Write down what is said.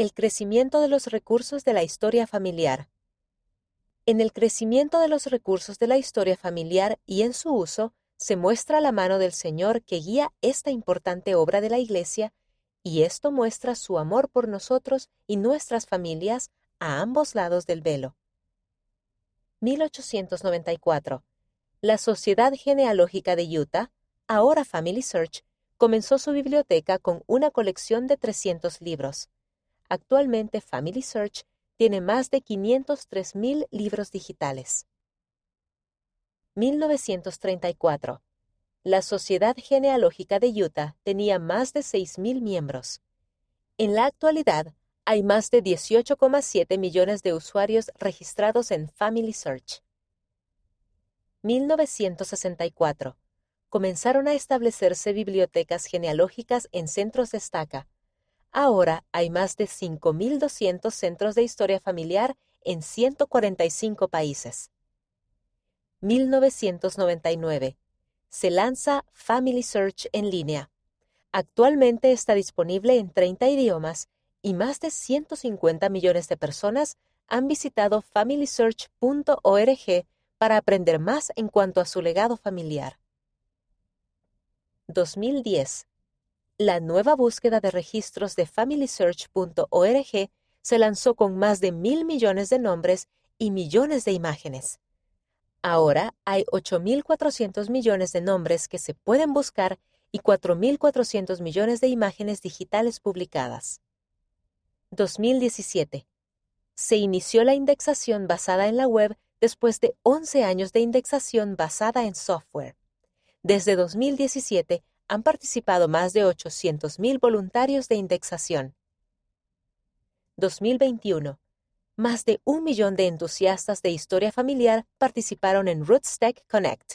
El crecimiento de los recursos de la historia familiar. En el crecimiento de los recursos de la historia familiar y en su uso, se muestra la mano del Señor que guía esta importante obra de la Iglesia, y esto muestra su amor por nosotros y nuestras familias a ambos lados del velo. 1894. La Sociedad Genealógica de Utah, ahora Family Search, comenzó su biblioteca con una colección de 300 libros. Actualmente Family Search tiene más de 503.000 libros digitales. 1934. La Sociedad Genealógica de Utah tenía más de 6.000 miembros. En la actualidad, hay más de 18,7 millones de usuarios registrados en Family Search. 1964. Comenzaron a establecerse bibliotecas genealógicas en centros de estaca. Ahora hay más de 5.200 centros de historia familiar en 145 países. 1999. Se lanza Family Search en línea. Actualmente está disponible en 30 idiomas y más de 150 millones de personas han visitado familysearch.org para aprender más en cuanto a su legado familiar. 2010. La nueva búsqueda de registros de familysearch.org se lanzó con más de mil millones de nombres y millones de imágenes. Ahora hay 8.400 millones de nombres que se pueden buscar y 4.400 millones de imágenes digitales publicadas. 2017. Se inició la indexación basada en la web después de 11 años de indexación basada en software. Desde 2017 han participado más de 800.000 voluntarios de indexación. 2021 más de un millón de entusiastas de historia familiar participaron en RootsTech Connect.